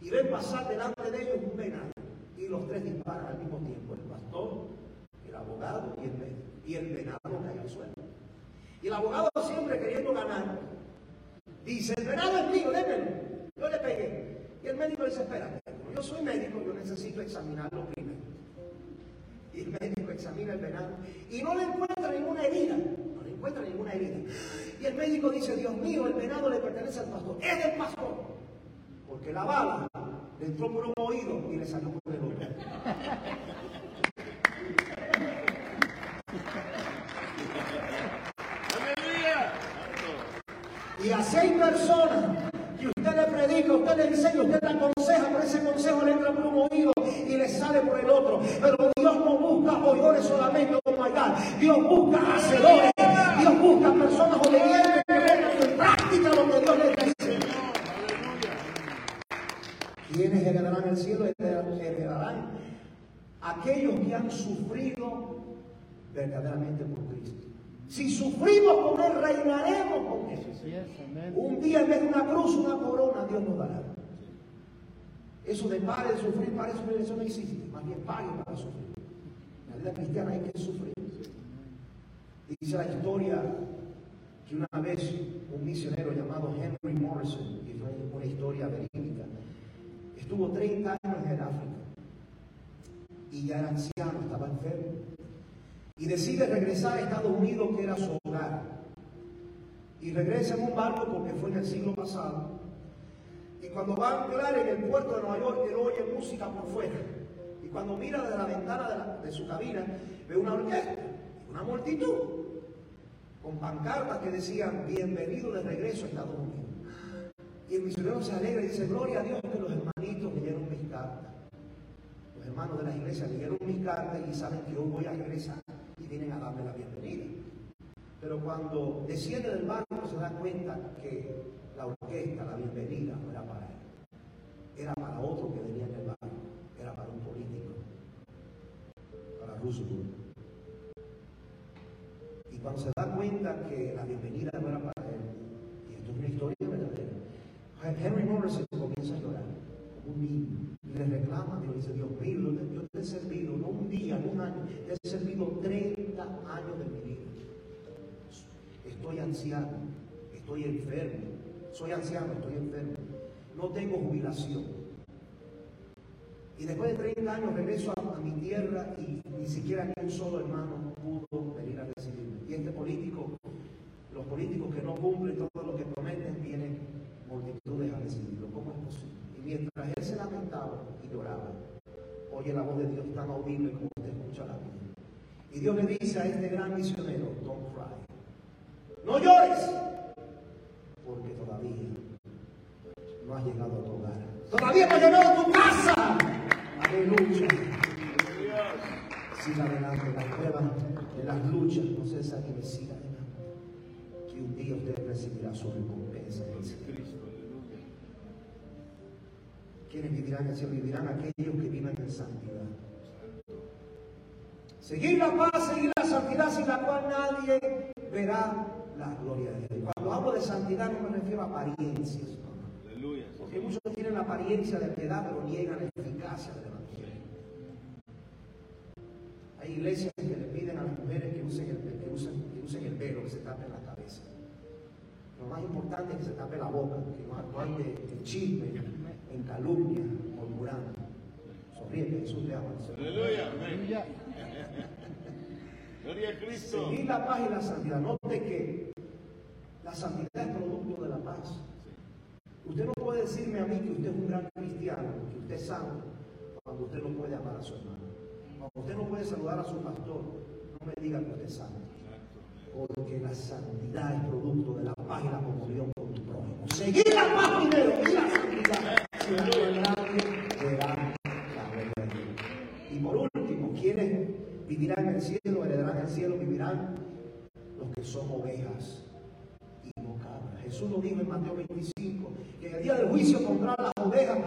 y ven pasar delante de ellos un venado y los tres disparan al mismo tiempo, el pastor, el abogado y el médico. Y el venado cae al suelo. Y el abogado siempre queriendo ganar, dice, el venado es mío, démelo. Yo le pegué. Y el médico dice, espérate, yo soy médico, yo necesito examinarlo primero. Y el médico examina el venado y no le encuentra ninguna herida. No le encuentra ninguna herida. Y el médico dice, Dios mío, el venado le pertenece al pastor. Es del pastor. Porque la bala le entró por un oído y le salió por el otro. Y a seis personas que usted le predica, usted le enseña, usted le aconseja, pero ese consejo le entra por un oído y le sale por el otro. Pero Dios no busca oidores solamente como allá. Dios busca hacedores. Dios busca personas obedientes que pongan en práctica lo que Dios les dice. ¿Quiénes heredarán el cielo? Heredarán aquellos que han sufrido verdaderamente por Cristo. Si sufrimos con Él, reinaremos con Él. Un día en vez de una cruz, una corona, Dios nos dará. Eso de pare de sufrir, pare de sufrir, eso no existe. Más bien pague para sufrir. En la vida cristiana hay que sufrir. Dice la historia que una vez un misionero llamado Henry Morrison, y fue una historia verídica, estuvo 30 años en África y ya era anciano, estaba enfermo. Y decide regresar a Estados Unidos, que era su hogar. y regresa en un barco porque fue en el siglo pasado. Y cuando va a anclar en el puerto de Nueva York, él oye música por fuera. Y cuando mira desde la ventana de, su cabina, ve una orquesta, una multitud, con pancartas que decían, bienvenido de regreso a Estados Unidos. Y el misionero se alegra y dice, gloria a Dios que los hermanitos leyeron mis cartas. Los hermanos de la iglesia leyeron mis cartas y saben que yo voy a regresar vienen a darme la bienvenida. Pero cuando desciende del barco se da cuenta que la orquesta, la bienvenida, no era para él. Era para otro que venía en el barco. Era para un político. Para Roosevelt. Y cuando se da cuenta que la bienvenida no era para él, y esto es una historia verdadera, Henry Morrison comienza a llorar como un niño y le reclama Dios, dice, Dios mío, yo he servido, no un día, no un año, he servido 30 años de mi vida. Estoy anciano, estoy enfermo, soy anciano, estoy enfermo, no tengo jubilación. Y después de 30 años regreso a, a mi tierra y ni siquiera ni un solo hermano pudo venir a recibirme. Y este político, los políticos que no cumplen todo lo que prometen, vienen multitudes a recibirlo. ¿Cómo es posible? Y mientras él se lamentaba y lloraba, oye la voz de Dios tan audible como usted escucha la mía. Y Dios le dice a este gran misionero, don't cry. No llores, porque todavía no has llegado a tu hogar. Todavía no has llegado a tu casa. Aleluya. Siga adelante, las pruebas, de las luchas, no cesan que me siga adelante. Que un día usted recibirá su recompensa en el cielo. ¿Quiénes vivirán en el cielo? Vivirán aquellos que vivan en santidad. Seguir la paz, seguir la santidad sin la cual nadie verá la gloria de Dios. Cuando hablo de santidad no me refiero a apariencias. no. Aleluya. Porque muchos tienen la apariencia de piedad, pero niegan la eficacia del Evangelio. Hay iglesias que le piden a las mujeres que usen el, que usen, que usen el velo, que se tapen la cabeza. Lo más importante es que se tape la boca, que no de, de chisme, en calumnia, murmurando. Sonríe Jesús le ama. Aleluya. Amén. Gloria a Cristo. Seguir la paz y la santidad. Note que la santidad es producto de la paz. Usted no puede decirme a mí que usted es un gran cristiano, que usted es santo, cuando usted no puede amar a su hermano. Cuando usted no puede saludar a su pastor, no me diga que usted es santo. Porque la santidad es producto de la paz y la comunión con tu prójimo. Seguir la paz primero y la Y por último, ¿quiénes vivirán en el cielo? Heredarán el cielo, vivirán los que son ovejas y no cabras. Jesús lo dijo en Mateo 25, que en el día del juicio pondrá las ovejas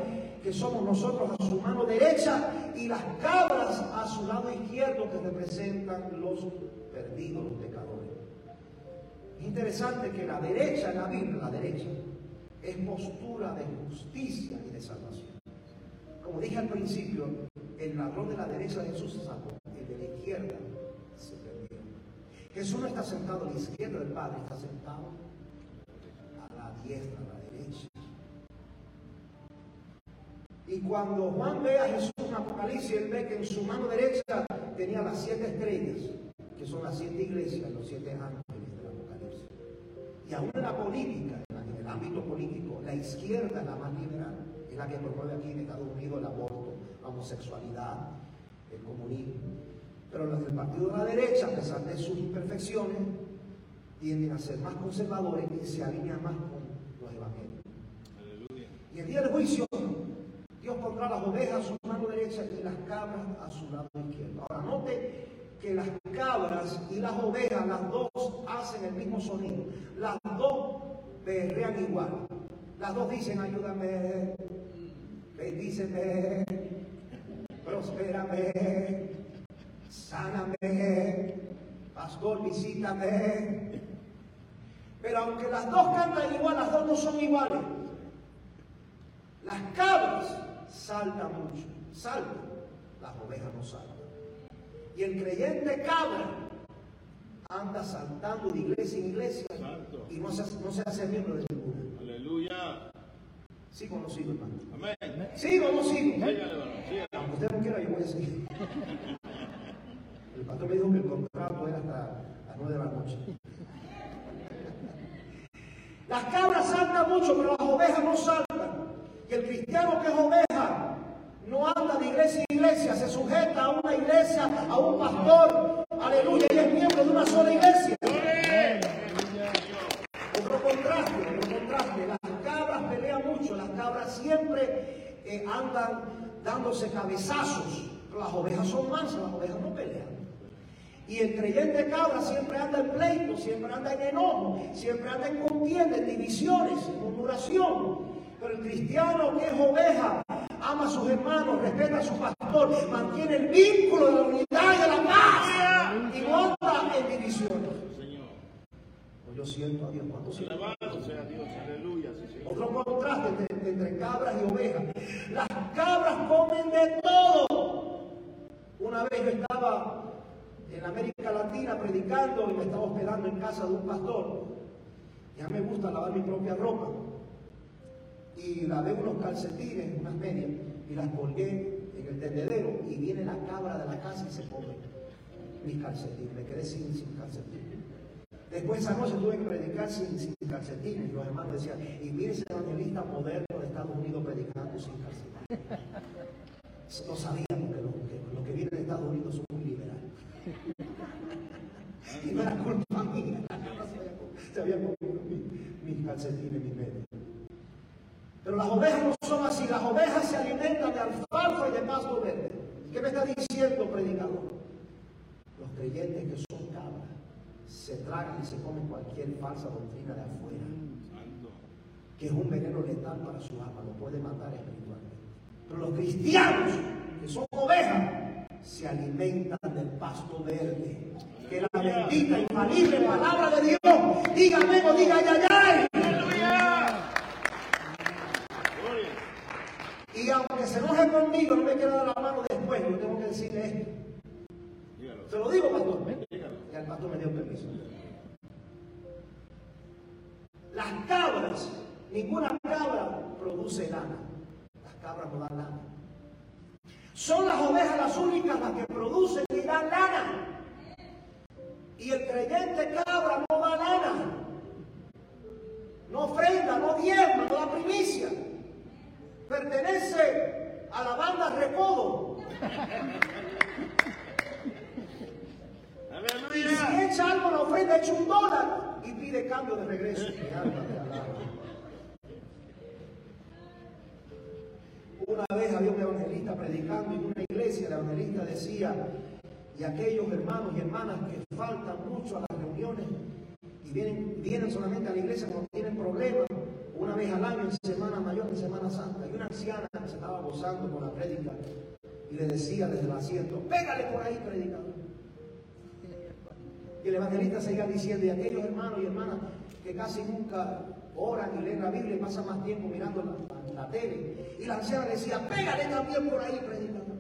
que somos nosotros a su mano derecha y las cabras a su lado izquierdo que representan los perdidos, los pecadores. Es interesante que la derecha la Biblia, la derecha, es postura de justicia y de salvación. Como dije al principio, el ladrón de la derecha de Jesús se salvó, el de la izquierda se perdió. Jesús no está sentado a la izquierda del Padre, está sentado a la diestra, a la derecha. Y cuando Juan ve a Jesús en Apocalipsis, él ve que en su mano derecha tenía las siete estrellas, que son las siete iglesias, los siete ángeles del Apocalipsis. Y aún en la política, en el ámbito político, la izquierda es la más liberal, es la que promueve aquí en Estados Unidos el aborto, la homosexualidad, el comunismo. Pero los del partido de la derecha, a pesar de sus imperfecciones, tienden a ser más conservadores y se alinean más con los evangelios. Y el día del juicio, Dios pondrá las ovejas a su mano derecha y las cabras a su lado izquierdo. Ahora, note que las cabras y las ovejas, las dos hacen el mismo sonido. Las dos berrean igual. Las dos dicen, ayúdame, bendíceme, prospérame, sáname, pastor, visítame. Pero aunque las dos cantan igual, las dos no son iguales. Las cabras saltan mucho, saltan, las ovejas no saltan. Y el creyente cabra anda saltando de iglesia en iglesia y no se, no se hace miembro de ninguna. Aleluya. ¿Sigo o no sigo, hermano? Amén. ¿Sigo o no sigo? Aunque usted no quiera, yo voy a seguir. El pastor me dijo que el contrato era hasta las nueve de la noche. Las cabras saltan mucho, pero las ovejas no saltan. Y el cristiano que es oveja no anda de iglesia en iglesia, se sujeta a una iglesia, a un pastor, aleluya, y es miembro de una sola iglesia. Otro contraste, otro contraste, las cabras pelean mucho, las cabras siempre eh, andan dándose cabezazos, las ovejas son mansas, las ovejas no pelean. Y el creyente cabra siempre anda en pleito, siempre anda en enojo, siempre anda en contienda, en divisiones, en murmuración. Pero el cristiano que es oveja, ama a sus hermanos, respeta a su mantiene el vínculo de la unidad y de la paz y anda en divisiones. Pues yo siento a Dios. ¿Cuánto siento? Alabado sea Dios, aleluya. Otro contraste entre, cabras y ovejas. Las cabras comen de todo. Una vez yo estaba en América Latina predicando y me estaba hospedando en casa de un pastor. Ya me gusta lavar mi propia ropa. Y lavé unos calcetines, unas medias, y las colgué tendedero. Y viene la cabra de la casa y se come mis calcetines. Me quedé sin, sin calcetines. Después esa noche tuve que predicar sin, sin calcetines. Y los hermanos decían, y mire ese evangelista moderno de Estados Unidos predicando sin calcetines. No sabíamos que los que, lo que viene de Estados Unidos son muy liberales. Y no era culpa mía. Se habían comido mis, mis calcetines, mis medias. Pero las ovejas no son así. Las ovejas se alimentan de alfalfa y de pasto verde. ¿Qué me está diciendo, predicador? Los creyentes que son cabras se tragan y se comen cualquier falsa doctrina de afuera, que es un veneno letal para su alma, lo puede matar espiritualmente. Pero los cristianos, que son ovejas, se alimentan del pasto verde. Que la bendita, infalible palabra de Dios diga amén o diga ay, ay, ay. Gloria. Aunque se enoje conmigo, no me quiera dar la mano después, yo tengo que decirle esto. Se lo digo, pastor. Y el pastor me dio permiso. Las cabras, ninguna cabra produce lana. Las cabras no dan lana. Son las ovejas las únicas las que producen y dan lana. Y el creyente cabra no da lana. No ofrenda, no diezma, no da primicia. Pertenece a la banda Recodo. Y si echa algo la ofrenda, echa un dólar y pide cambio de regreso. Una vez había un evangelista predicando en una iglesia, el evangelista decía, y aquellos hermanos y hermanas que faltan mucho a las reuniones y vienen, vienen solamente a la iglesia cuando tienen problemas, una vez al año en Semana Mayor, en Semana Santa, y una anciana que se estaba gozando con la prédica y le decía desde el asiento, pégale por ahí, predicador. Y el evangelista seguía diciendo, y aquellos hermanos y hermanas que casi nunca oran y leen la Biblia y pasan más tiempo mirando la, la- tele. Y la anciana decía, pégale también por ahí, predicador.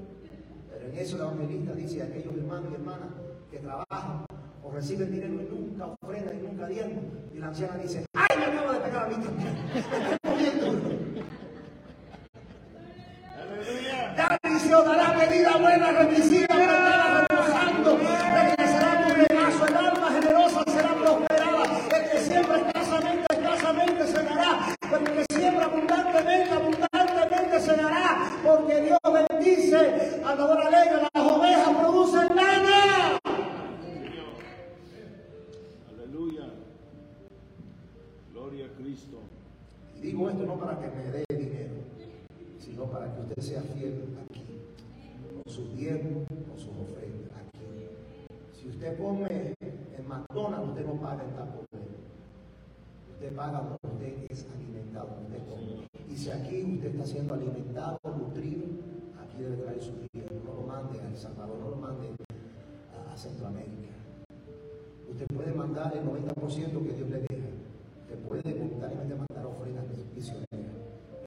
Pero en eso el evangelista dice, aquellos hermanos y hermanas que trabajan o reciben dinero y nunca ofrendan y nunca diezman. Y la anciana dice, ¡ay, me acabo de pegar a mí también! Me estoy moviendo. Aleluya. Bendición, dará medida buena, remisiva, estará reposando, regresará tu regazo, el alma generosa será prosperada, el que siembra escasamente, escasamente se dará, pero el que siembra abundantemente, abundantemente se dará, porque Dios bendice, adorador alegre, las ovejas producen lana. Aleluya. Gloria a Cristo. Digo esto no para que me dé dinero, sino para que usted sea fiel sus diezmos, con sus ofrendas aquí. Si usted come en McDonald's, usted no paga en Taco. Usted paga donde usted es alimentado, usted come. Y si aquí usted está siendo alimentado, nutrido, aquí debe traer su diezmo. No lo mande a El Salvador, no lo mande a Centroamérica. Usted puede mandar el 90% que Dios le deja. Usted puede voluntariamente mandar ofrendas misioneras.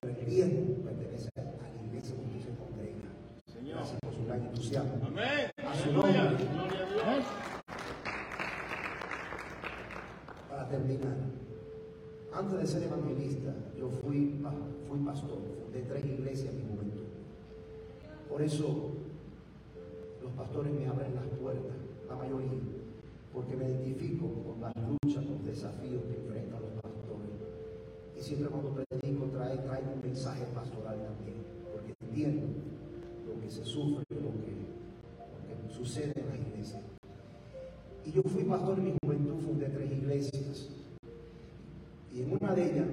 Pero el diezmo pertenece a la iglesia donde usted se congrega. Señor. Entusiasmo. Amén. A su nombre. Para terminar, antes de ser evangelista, yo fui, fui pastor, fundé tres iglesias en mi juventud. Por eso los pastores me abren las puertas, la mayoría, porque me identifico con las luchas, con los desafíos que enfrentan los pastores. siempre cuando predico trae, traigo un mensaje pastoral también, porque entiendo lo que se sufre, lo que, lo que sucede en la iglesia. Y yo fui pastor en mi juventud, fundé tres iglesias. Y en una de ellas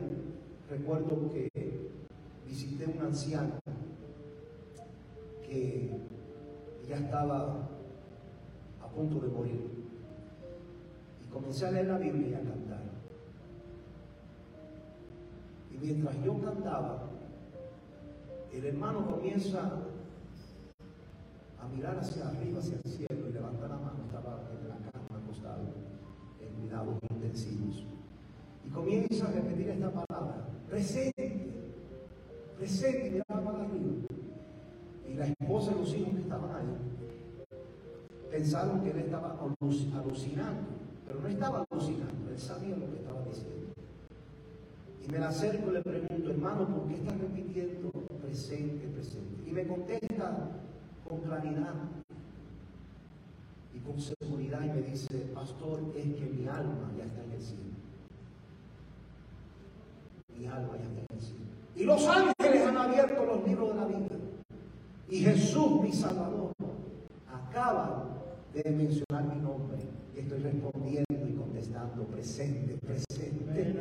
recuerdo que visité un anciano que ya estaba a punto de morir. Y comencé a leer la Biblia y a cantar. Y mientras yo cantaba, el hermano comienza a mirar hacia arriba, hacia el cielo y levanta la mano. Estaba en la cama acostado en cuidados intensivos. Y comienza a repetir esta palabra, presente, presente, y miraba para arriba. Y la esposa y los hijos que estaban ahí pensaron que él estaba aluc- alucinando, pero no estaba alucinando, él sabía lo que estaba diciendo. Y me la acerco y le pregunto, hermano, ¿por qué estás repitiendo presente, presente? Y me contesta con claridad y con seguridad y me dice, pastor, es que mi alma ya está en el cielo. Mi alma ya está en el cielo. Y los ángeles han abierto los libros de la vida. Y Jesús, mi Salvador, acaba de mencionar mi nombre. Y estoy respondiendo y contestando presente, presente.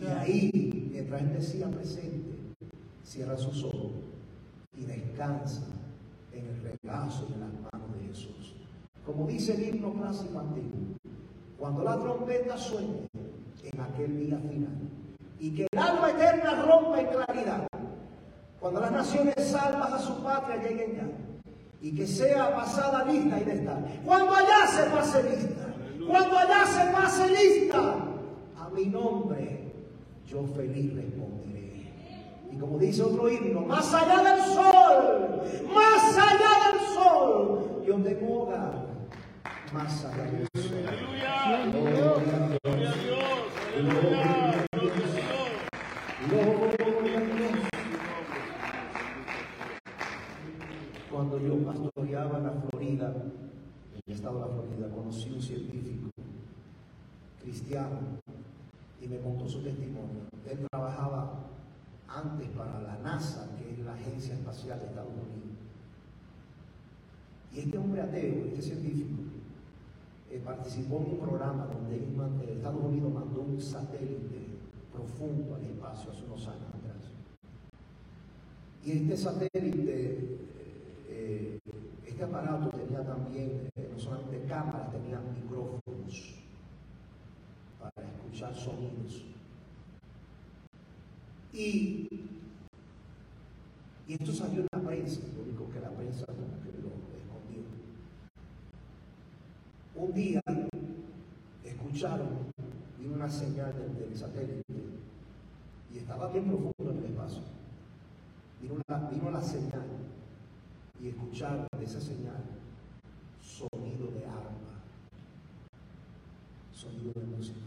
Y ahí, mientras él decía presente, cierra sus ojos y descansa en el regazo en las manos de Jesús. Como dice el himno clásico antiguo, cuando la trompeta suene en aquel día final y que el alma eterna rompa en claridad, cuando las naciones salvas a su patria lleguen ya y que sea pasada lista y de estar. Cuando allá se pase lista, cuando allá se pase lista, a mi nombre yo feliz responderé. Y como dice otro himno, más allá del sol, más allá del sol, yo tengo hogar, más allá del sol. Aleluya. Gloria a Dios. Gloria a Dios. Aleluya. Gloria a Dios. Gloria a Dios. Cuando yo pastoreaba en la Florida, en el estado de la Florida, conocí un científico cristiano y me contó su testimonio. Él trabajaba antes para la NASA, que es la Agencia Espacial de Estados Unidos. Y este hombre ateo, este científico, eh, participó en un programa donde eh, Estados Unidos mandó un satélite profundo al espacio hace unos años atrás. Y este satélite, eh, este aparato tenía también, no solamente cámaras, tenía micrófonos para escuchar sonidos. Y, y esto salió en la prensa, lo único que la prensa como que lo escondió. Un día escucharon, vino una señal del, del satélite y estaba bien profundo en el espacio. Vino, una- vino la señal y escucharon de esa señal sonido de arma, sonido de música.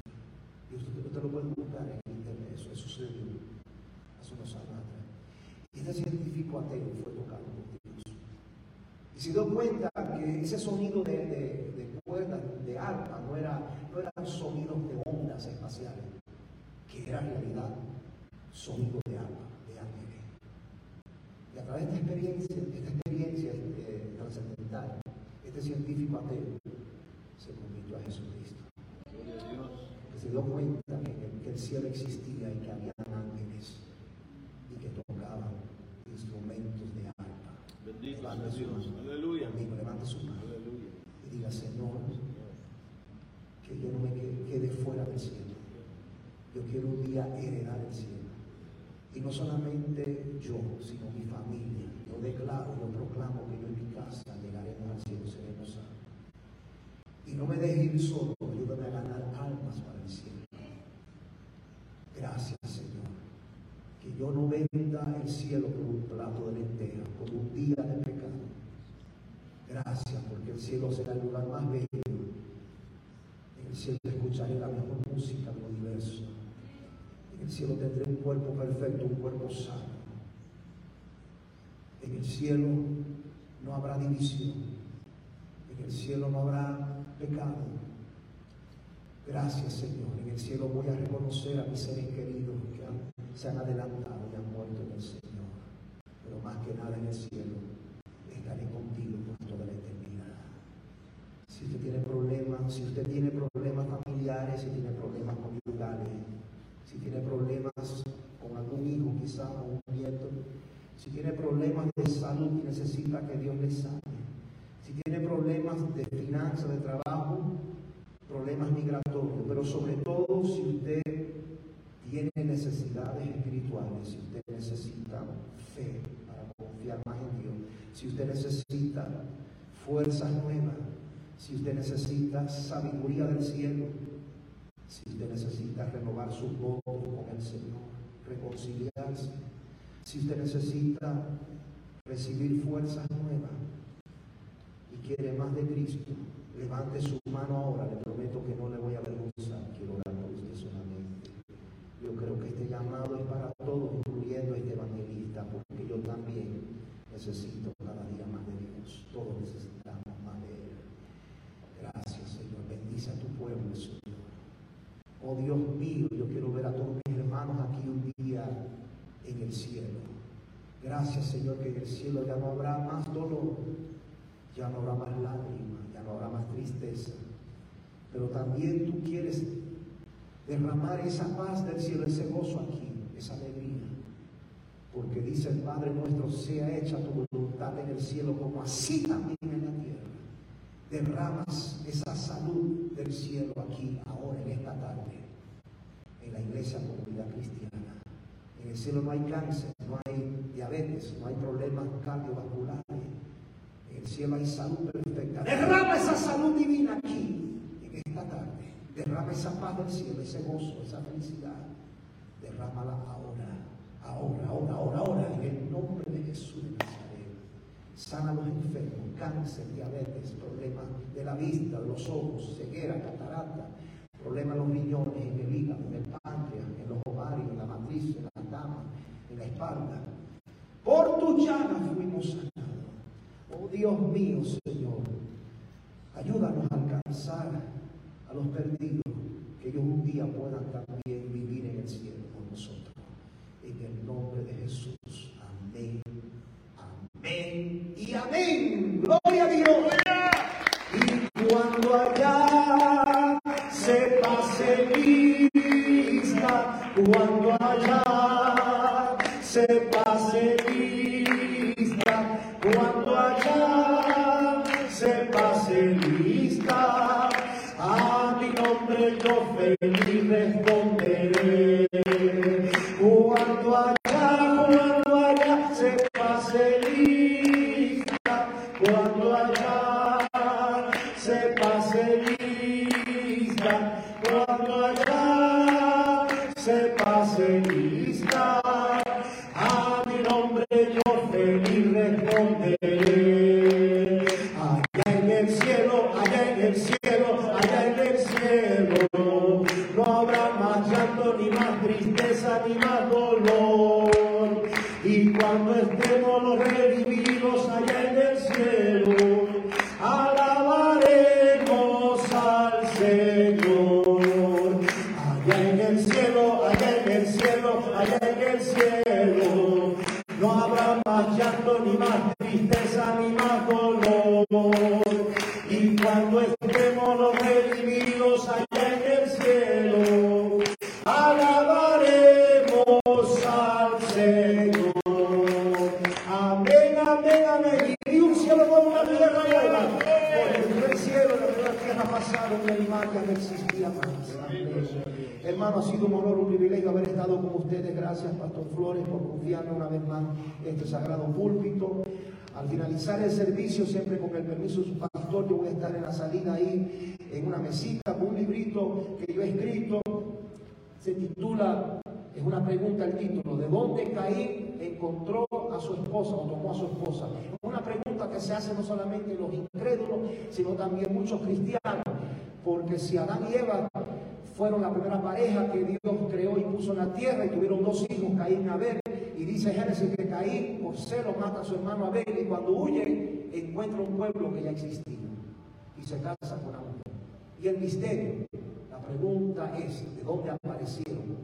Y usted, usted lo puede buscar en internet, eso, eso sucedió Y este científico ateo fue tocado por Dios. Y se dio cuenta que ese sonido de, de, de cuerdas, de arpa, no, era, no eran sonidos de ondas espaciales, que era en realidad sonido de arpa, de ángeles. Y a través de esta experiencia, esta experiencia eh, trascendental, este científico ateo se convirtió a Jesucristo. Gloria a Dios. Que se dio cuenta que, el- que el cielo existía y que había ángeles instrumentos de arpa. Bendito su mano. Aleluya. Conmigo, levante su mano Aleluya. y diga, Señor, que yo no me que- quede fuera del cielo. Yo quiero un día heredar el cielo. Y no solamente yo, sino mi familia. Yo declaro, yo proclamo que yo en mi casa llegaremos al cielo, seremos salvos. Y no me dejes ir solo, ayúdame a ganar almas para el cielo. Gracias, Señor. Que yo no venda el cielo por un plato de lentejas, por un día de pecado. Gracias, porque el cielo será el lugar más bello. En el cielo escucharé la mejor música del universo. En el cielo tendré un cuerpo perfecto, un cuerpo sano. En el cielo no habrá división. En el cielo no habrá pecado. Gracias, Señor. En el cielo voy a reconocer a mis seres queridos se han adelantado y han muerto en el Señor. Pero más que nada en el cielo, estaré contigo por toda la eternidad. Si usted tiene problemas, si usted tiene problemas familiares, si tiene problemas conyugales, si tiene problemas con algún hijo quizá o un nieto, si tiene problemas de salud y necesita que Dios le sane, si tiene problemas de finanzas, de trabajo, problemas migratorios, pero sobre todo si usted tiene necesidades espirituales, si usted necesita fe para confiar más en Dios, si usted necesita fuerzas nuevas, si usted necesita sabiduría del cielo, si usted necesita renovar su voto con el Señor, reconciliarse, si usted necesita recibir fuerzas nuevas y quiere más de Cristo, levante su mano ahora, le prometo que no le voy a avergonzar, quiero orar por usted solamente. Yo creo que este llamado es para todos, incluyendo a este evangelista, porque yo también necesito cada día más de Dios. Todos necesitamos más de Él. Gracias, Señor. Bendice a tu pueblo, Señor. Oh Dios mío, yo quiero ver a todos mis hermanos aquí un día en el cielo. Gracias, Señor, que en el cielo ya no habrá más dolor, ya no habrá más lágrimas, ya no habrá más tristeza. Pero también tú quieres derramar esa paz del cielo, ese gozo aquí, esa alegría. Porque dice el Padre nuestro, sea hecha tu voluntad en el cielo como así también en la tierra. Derramas esa salud del cielo aquí, ahora, en esta tarde, en la iglesia comunidad cristiana. En el cielo no hay cáncer, no hay diabetes, no hay problemas cardiovasculares. En el cielo hay salud perfecta. Derrama esa salud divina aquí, en esta tarde. Derrama esa paz del cielo, ese gozo, esa felicidad. Derrámala ahora, ahora, ahora, ahora, ahora, en el nombre de Jesús de Nazaret. Sana a los enfermos, cáncer, diabetes, problemas de la vista, los ojos, ceguera, catarata, problemas en los riñones, en el hígado, en el páncreas, en los ovarios, en la matriz, en la cama, en la espalda. Por tu llaga fuimos sanados. Oh Dios mío, Señor, ayúdanos a alcanzar a los perdidos, que ellos un día puedan también vivir en el cielo con nosotros. En el nombre de Jesús. Amén. Amén. Y amén. Gloria a Dios. Y cuando allá se pase lista, cuando allá se pase feliz responderé. Cuando allá, cuando allá se pase lista, Flores, por confiarme una vez más este sagrado púlpito. Al finalizar el servicio, siempre con el permiso de su pastor, yo voy a estar en la salida ahí, en una mesita, con un librito que yo he escrito. Se titula, es una pregunta el título, ¿de dónde Caín encontró a su esposa o tomó a su esposa? Es una pregunta que se hace no solamente los incrédulos, sino también muchos cristianos. Porque si Adán y Eva fueron la primera pareja que Dios creó y puso en la tierra y tuvieron dos hijos, Caín y Abel, y dice Génesis que Caín por celo mata a su hermano Abel y cuando huye encuentra un pueblo que ya existía y se casa con mujer. Y el misterio, la pregunta es, ¿de dónde aparecieron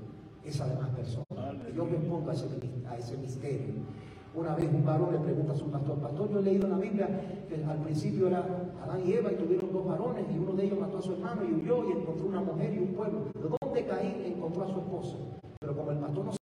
esa demás persona. Yo me pongo a a ese misterio. Una vez un varón le pregunta a su pastor, pastor, yo he leído en la Biblia que al principio era Adán y Eva y tuvieron dos varones y uno de ellos mató a su hermano y huyó y encontró una mujer y un pueblo. ¿De dónde Caín encontró a su esposa? Pero como el pastor no